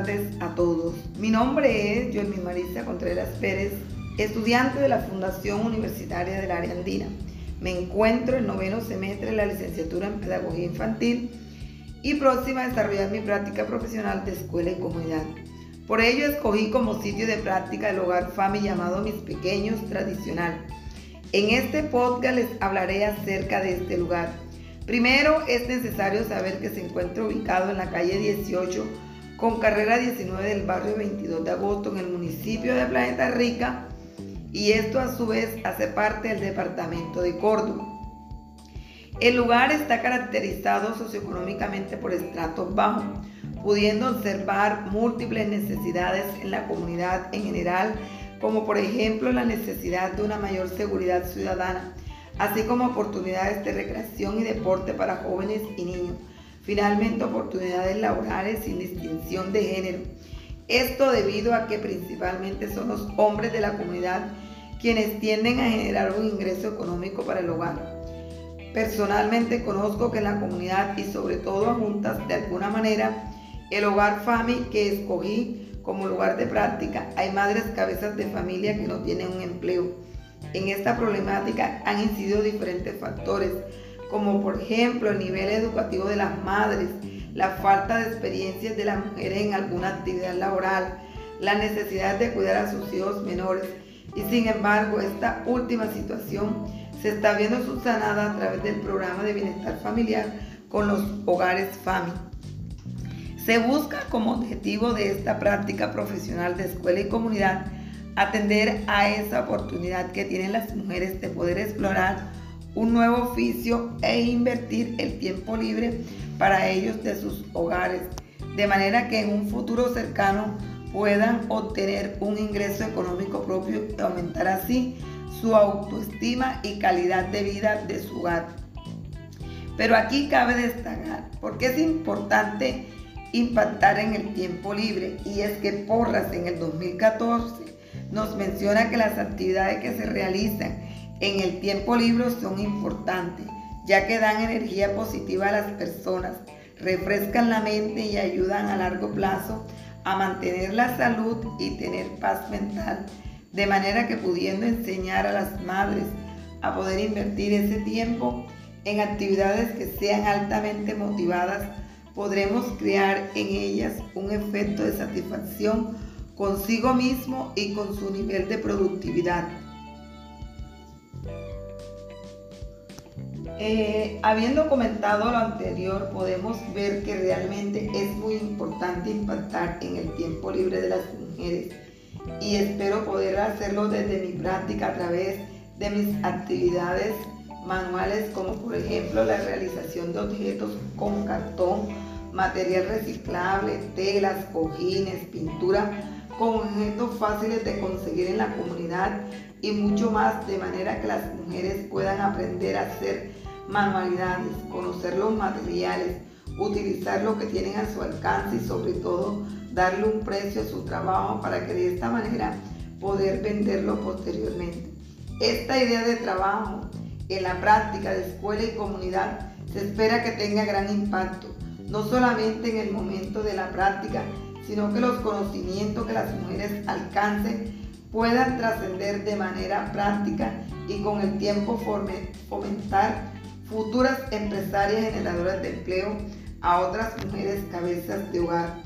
tardes a todos. Mi nombre es Joelmi Marisa Contreras Pérez, estudiante de la Fundación Universitaria del Área Andina. Me encuentro en noveno semestre de la licenciatura en Pedagogía Infantil y próxima a desarrollar mi práctica profesional de escuela y comunidad. Por ello escogí como sitio de práctica el hogar FAMI llamado Mis Pequeños Tradicional. En este podcast les hablaré acerca de este lugar Primero, es necesario saber que se encuentra ubicado en la calle 18 con carrera 19 del barrio 22 de agosto en el municipio de Planeta Rica y esto a su vez hace parte del departamento de Córdoba. El lugar está caracterizado socioeconómicamente por estratos bajos, pudiendo observar múltiples necesidades en la comunidad en general, como por ejemplo la necesidad de una mayor seguridad ciudadana, así como oportunidades de recreación y deporte para jóvenes y niños. Finalmente, oportunidades laborales sin distinción de género. Esto debido a que principalmente son los hombres de la comunidad quienes tienden a generar un ingreso económico para el hogar. Personalmente conozco que en la comunidad y sobre todo a juntas de alguna manera, el hogar FAMI que escogí como lugar de práctica, hay madres cabezas de familia que no tienen un empleo en esta problemática han incidido diferentes factores, como por ejemplo el nivel educativo de las madres, la falta de experiencias de las mujeres en alguna actividad laboral, la necesidad de cuidar a sus hijos menores y sin embargo esta última situación se está viendo subsanada a través del programa de bienestar familiar con los hogares FAMI. Se busca como objetivo de esta práctica profesional de escuela y comunidad atender a esa oportunidad que tienen las mujeres de poder explorar un nuevo oficio e invertir el tiempo libre para ellos de sus hogares, de manera que en un futuro cercano puedan obtener un ingreso económico propio y aumentar así su autoestima y calidad de vida de su hogar. Pero aquí cabe destacar porque es importante impactar en el tiempo libre y es que Porras en el 2014 nos menciona que las actividades que se realizan en el tiempo libre son importantes, ya que dan energía positiva a las personas, refrescan la mente y ayudan a largo plazo a mantener la salud y tener paz mental, de manera que pudiendo enseñar a las madres a poder invertir ese tiempo en actividades que sean altamente motivadas, podremos crear en ellas un efecto de satisfacción consigo mismo y con su nivel de productividad. Eh, habiendo comentado lo anterior, podemos ver que realmente es muy importante impactar en el tiempo libre de las mujeres. Y espero poder hacerlo desde mi práctica a través de mis actividades manuales como por ejemplo la realización de objetos con cartón, material reciclable, telas, cojines, pintura con objetos fáciles de conseguir en la comunidad y mucho más de manera que las mujeres puedan aprender a hacer manualidades, conocer los materiales, utilizar lo que tienen a su alcance y sobre todo darle un precio a su trabajo para que de esta manera poder venderlo posteriormente. Esta idea de trabajo en la práctica de escuela y comunidad se espera que tenga gran impacto, no solamente en el momento de la práctica, sino que los conocimientos que las mujeres alcancen puedan trascender de manera práctica y con el tiempo fomentar futuras empresarias generadoras de empleo a otras mujeres cabezas de hogar.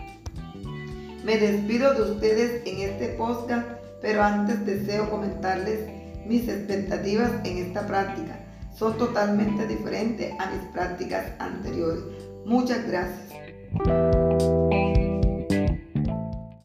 Me despido de ustedes en este podcast, pero antes deseo comentarles mis expectativas en esta práctica. Son totalmente diferentes a mis prácticas anteriores. Muchas gracias.